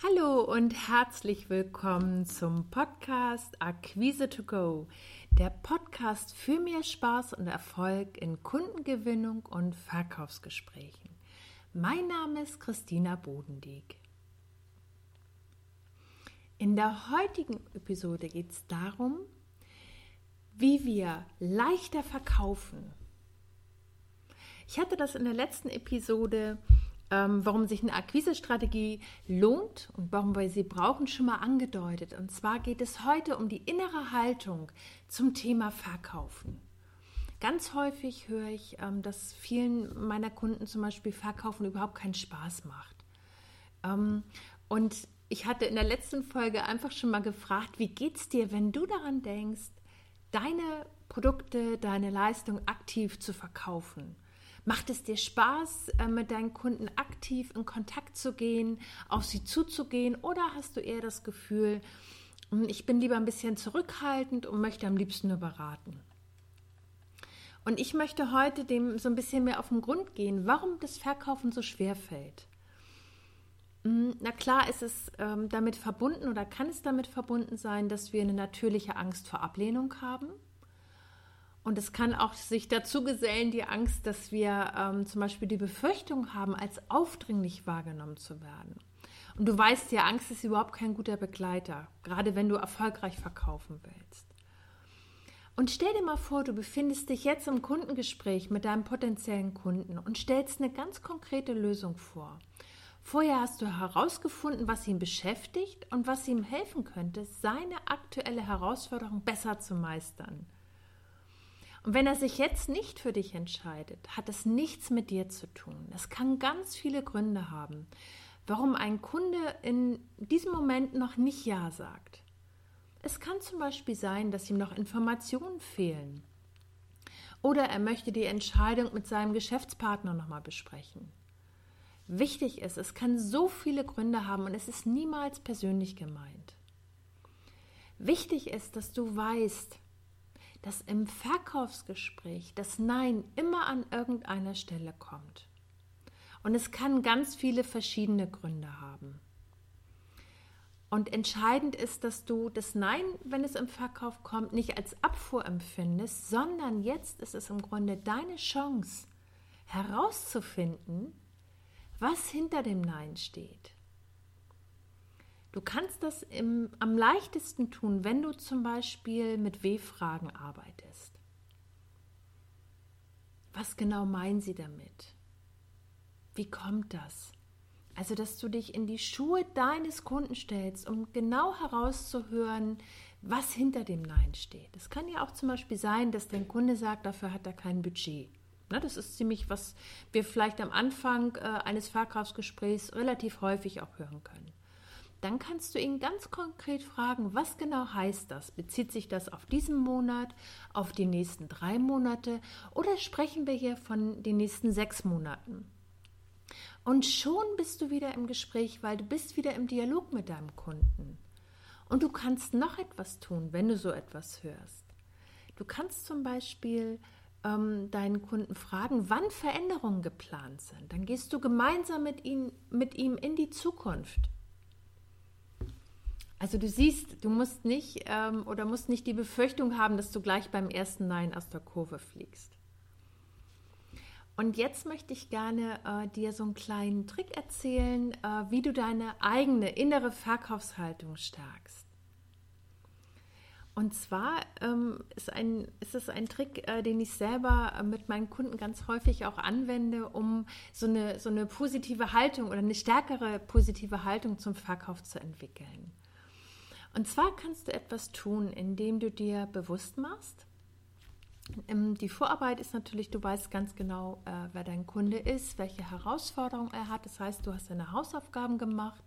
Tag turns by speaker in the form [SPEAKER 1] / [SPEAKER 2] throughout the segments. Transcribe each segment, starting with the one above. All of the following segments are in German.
[SPEAKER 1] Hallo und herzlich willkommen zum Podcast Akquise to Go, der Podcast für mehr Spaß und Erfolg in Kundengewinnung und Verkaufsgesprächen. Mein Name ist Christina Bodendieck. In der heutigen Episode geht es darum, wie wir leichter verkaufen. Ich hatte das in der letzten Episode ähm, warum sich eine Akquisestrategie lohnt und warum wir sie brauchen, schon mal angedeutet. Und zwar geht es heute um die innere Haltung zum Thema Verkaufen. Ganz häufig höre ich, ähm, dass vielen meiner Kunden zum Beispiel Verkaufen überhaupt keinen Spaß macht. Ähm, und ich hatte in der letzten Folge einfach schon mal gefragt, wie geht es dir, wenn du daran denkst, deine Produkte, deine Leistung aktiv zu verkaufen? Macht es dir Spaß, äh, mit deinen Kunden aktiv in Kontakt zu gehen, auf sie zuzugehen? Oder hast du eher das Gefühl, hm, ich bin lieber ein bisschen zurückhaltend und möchte am liebsten nur beraten? Und ich möchte heute dem so ein bisschen mehr auf den Grund gehen, warum das Verkaufen so schwer fällt. Hm, na klar ist es ähm, damit verbunden oder kann es damit verbunden sein, dass wir eine natürliche Angst vor Ablehnung haben und es kann auch sich dazu gesellen, die Angst, dass wir ähm, zum Beispiel die Befürchtung haben, als aufdringlich wahrgenommen zu werden. Und du weißt ja, Angst ist überhaupt kein guter Begleiter, gerade wenn du erfolgreich verkaufen willst. Und stell dir mal vor, du befindest dich jetzt im Kundengespräch mit deinem potenziellen Kunden und stellst eine ganz konkrete Lösung vor. Vorher hast du herausgefunden, was ihn beschäftigt und was ihm helfen könnte, seine aktuelle Herausforderung besser zu meistern. Und wenn er sich jetzt nicht für dich entscheidet, hat es nichts mit dir zu tun. Es kann ganz viele Gründe haben, warum ein Kunde in diesem Moment noch nicht Ja sagt. Es kann zum Beispiel sein, dass ihm noch Informationen fehlen. Oder er möchte die Entscheidung mit seinem Geschäftspartner nochmal besprechen. Wichtig ist, es kann so viele Gründe haben und es ist niemals persönlich gemeint. Wichtig ist, dass du weißt, dass im Verkaufsgespräch das Nein immer an irgendeiner Stelle kommt. Und es kann ganz viele verschiedene Gründe haben. Und entscheidend ist, dass du das Nein, wenn es im Verkauf kommt, nicht als Abfuhr empfindest, sondern jetzt ist es im Grunde deine Chance herauszufinden, was hinter dem Nein steht. Du kannst das im, am leichtesten tun, wenn du zum Beispiel mit W-Fragen arbeitest. Was genau meinen sie damit? Wie kommt das? Also, dass du dich in die Schuhe deines Kunden stellst, um genau herauszuhören, was hinter dem Nein steht. Es kann ja auch zum Beispiel sein, dass dein Kunde sagt, dafür hat er kein Budget. Na, das ist ziemlich, was wir vielleicht am Anfang äh, eines Verkaufsgesprächs relativ häufig auch hören können dann kannst du ihn ganz konkret fragen, was genau heißt das? Bezieht sich das auf diesen Monat, auf die nächsten drei Monate oder sprechen wir hier von den nächsten sechs Monaten? Und schon bist du wieder im Gespräch, weil du bist wieder im Dialog mit deinem Kunden. Und du kannst noch etwas tun, wenn du so etwas hörst. Du kannst zum Beispiel ähm, deinen Kunden fragen, wann Veränderungen geplant sind. Dann gehst du gemeinsam mit, ihm, mit ihm in die Zukunft. Also du siehst, du musst nicht ähm, oder musst nicht die Befürchtung haben, dass du gleich beim ersten Nein aus der Kurve fliegst. Und jetzt möchte ich gerne äh, dir so einen kleinen Trick erzählen, äh, wie du deine eigene innere Verkaufshaltung stärkst. Und zwar ähm, ist, ein, ist es ein Trick, äh, den ich selber äh, mit meinen Kunden ganz häufig auch anwende, um so eine, so eine positive Haltung oder eine stärkere positive Haltung zum Verkauf zu entwickeln. Und zwar kannst du etwas tun, indem du dir bewusst machst, ähm, die Vorarbeit ist natürlich, du weißt ganz genau, äh, wer dein Kunde ist, welche Herausforderungen er hat. Das heißt, du hast deine Hausaufgaben gemacht.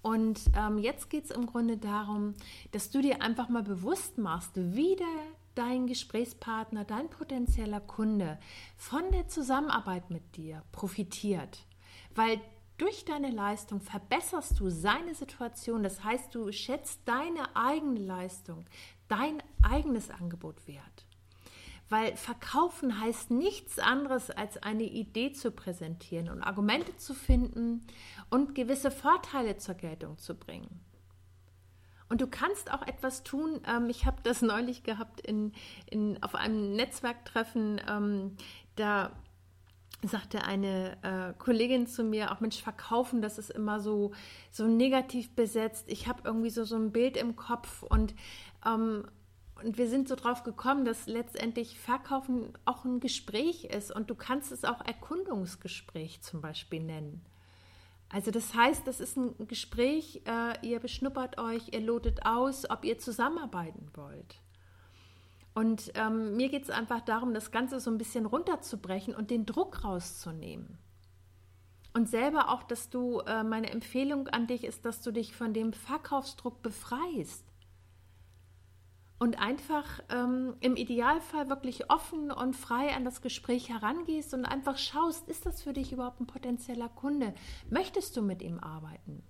[SPEAKER 1] Und ähm, jetzt geht es im Grunde darum, dass du dir einfach mal bewusst machst, wie der, dein Gesprächspartner, dein potenzieller Kunde von der Zusammenarbeit mit dir profitiert. Weil durch deine Leistung verbesserst du seine Situation. Das heißt, du schätzt deine eigene Leistung, dein eigenes Angebot wert. Weil verkaufen heißt nichts anderes, als eine Idee zu präsentieren und Argumente zu finden und gewisse Vorteile zur Geltung zu bringen. Und du kannst auch etwas tun. Ähm, ich habe das neulich gehabt in, in, auf einem Netzwerktreffen. Ähm, da sagte eine äh, Kollegin zu mir, auch Mensch, verkaufen, das ist immer so, so negativ besetzt. Ich habe irgendwie so, so ein Bild im Kopf und, ähm, und wir sind so drauf gekommen, dass letztendlich Verkaufen auch ein Gespräch ist und du kannst es auch Erkundungsgespräch zum Beispiel nennen. Also das heißt, das ist ein Gespräch, äh, ihr beschnuppert euch, ihr lotet aus, ob ihr zusammenarbeiten wollt. Und ähm, mir geht es einfach darum, das Ganze so ein bisschen runterzubrechen und den Druck rauszunehmen. Und selber auch, dass du, äh, meine Empfehlung an dich ist, dass du dich von dem Verkaufsdruck befreist. Und einfach ähm, im Idealfall wirklich offen und frei an das Gespräch herangehst und einfach schaust, ist das für dich überhaupt ein potenzieller Kunde? Möchtest du mit ihm arbeiten?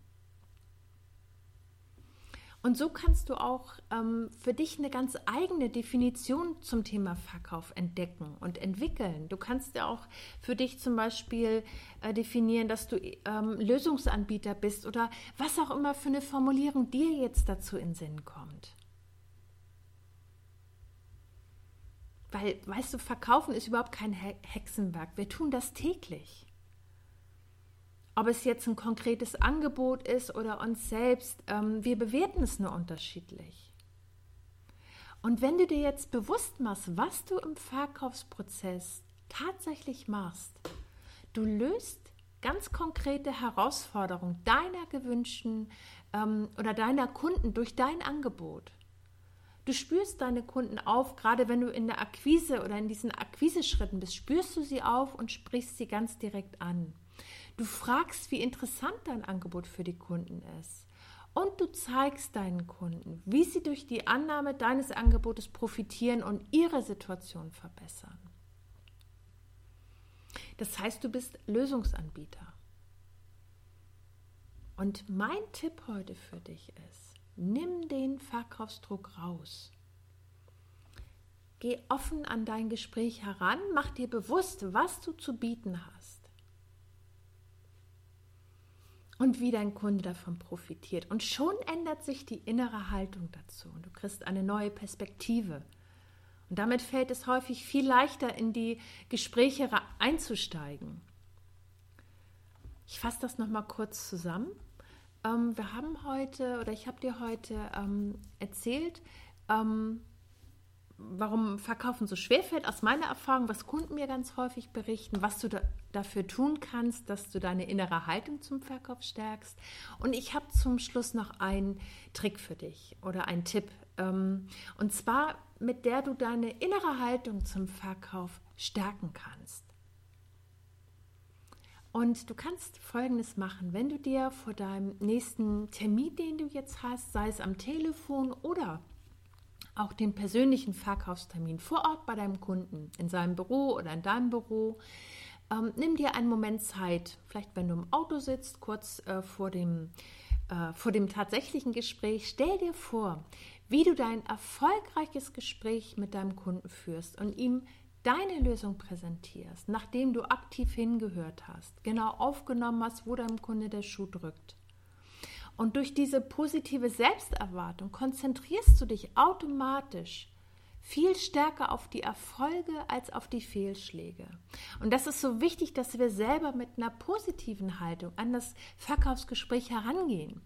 [SPEAKER 1] Und so kannst du auch ähm, für dich eine ganz eigene Definition zum Thema Verkauf entdecken und entwickeln. Du kannst ja auch für dich zum Beispiel äh, definieren, dass du ähm, Lösungsanbieter bist oder was auch immer für eine Formulierung dir jetzt dazu in Sinn kommt. Weil, weißt du, verkaufen ist überhaupt kein Hexenwerk. Wir tun das täglich. Ob es jetzt ein konkretes Angebot ist oder uns selbst, ähm, wir bewerten es nur unterschiedlich. Und wenn du dir jetzt bewusst machst, was du im Verkaufsprozess tatsächlich machst, du löst ganz konkrete Herausforderungen deiner gewünschten ähm, oder deiner Kunden durch dein Angebot. Du spürst deine Kunden auf, gerade wenn du in der Akquise oder in diesen Akquiseschritten bist, spürst du sie auf und sprichst sie ganz direkt an. Du fragst, wie interessant dein Angebot für die Kunden ist. Und du zeigst deinen Kunden, wie sie durch die Annahme deines Angebotes profitieren und ihre Situation verbessern. Das heißt, du bist Lösungsanbieter. Und mein Tipp heute für dich ist, nimm den Verkaufsdruck raus. Geh offen an dein Gespräch heran, mach dir bewusst, was du zu bieten hast und wie dein Kunde davon profitiert. Und schon ändert sich die innere Haltung dazu und du kriegst eine neue Perspektive. Und damit fällt es häufig viel leichter, in die Gespräche einzusteigen. Ich fasse das nochmal kurz zusammen. Ähm, wir haben heute, oder ich habe dir heute ähm, erzählt, ähm, warum Verkaufen so schwer fällt, aus meiner Erfahrung, was Kunden mir ganz häufig berichten, was du da, dafür tun kannst, dass du deine innere Haltung zum Verkauf stärkst. Und ich habe zum Schluss noch einen Trick für dich oder einen Tipp. Ähm, und zwar, mit der du deine innere Haltung zum Verkauf stärken kannst. Und du kannst Folgendes machen, wenn du dir vor deinem nächsten Termin, den du jetzt hast, sei es am Telefon oder auch den persönlichen Verkaufstermin vor Ort bei deinem Kunden, in seinem Büro oder in deinem Büro. Ähm, nimm dir einen Moment Zeit, vielleicht wenn du im Auto sitzt, kurz äh, vor, dem, äh, vor dem tatsächlichen Gespräch. Stell dir vor, wie du dein erfolgreiches Gespräch mit deinem Kunden führst und ihm deine Lösung präsentierst, nachdem du aktiv hingehört hast, genau aufgenommen hast, wo deinem Kunde der Schuh drückt. Und durch diese positive Selbsterwartung konzentrierst du dich automatisch viel stärker auf die Erfolge als auf die Fehlschläge. Und das ist so wichtig, dass wir selber mit einer positiven Haltung an das Verkaufsgespräch herangehen.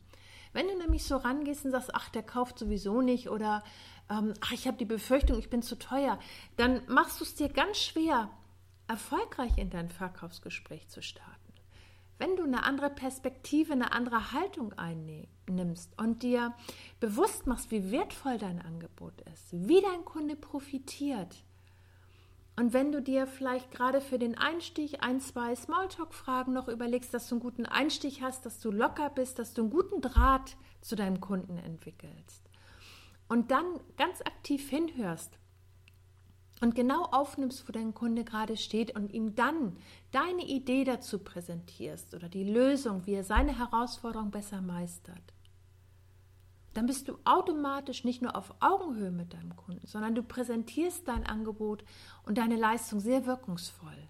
[SPEAKER 1] Wenn du nämlich so rangehst und sagst, ach, der kauft sowieso nicht oder ähm, ach, ich habe die Befürchtung, ich bin zu teuer, dann machst du es dir ganz schwer, erfolgreich in dein Verkaufsgespräch zu starten. Wenn du eine andere Perspektive, eine andere Haltung einnimmst und dir bewusst machst, wie wertvoll dein Angebot ist, wie dein Kunde profitiert, und wenn du dir vielleicht gerade für den Einstieg ein, zwei Smalltalk-Fragen noch überlegst, dass du einen guten Einstieg hast, dass du locker bist, dass du einen guten Draht zu deinem Kunden entwickelst und dann ganz aktiv hinhörst, und genau aufnimmst, wo dein Kunde gerade steht und ihm dann deine Idee dazu präsentierst oder die Lösung, wie er seine Herausforderung besser meistert, dann bist du automatisch nicht nur auf Augenhöhe mit deinem Kunden, sondern du präsentierst dein Angebot und deine Leistung sehr wirkungsvoll.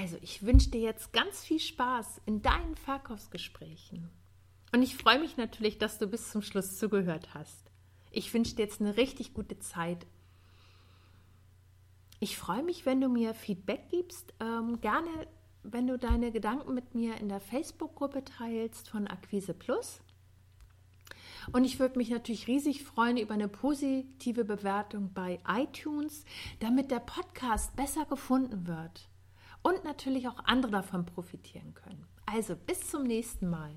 [SPEAKER 1] Also, ich wünsche dir jetzt ganz viel Spaß in deinen Verkaufsgesprächen. Und ich freue mich natürlich, dass du bis zum Schluss zugehört hast. Ich wünsche dir jetzt eine richtig gute Zeit. Ich freue mich, wenn du mir Feedback gibst. Ähm, gerne, wenn du deine Gedanken mit mir in der Facebook-Gruppe teilst von Akquise Plus. Und ich würde mich natürlich riesig freuen über eine positive Bewertung bei iTunes, damit der Podcast besser gefunden wird und natürlich auch andere davon profitieren können. Also bis zum nächsten Mal.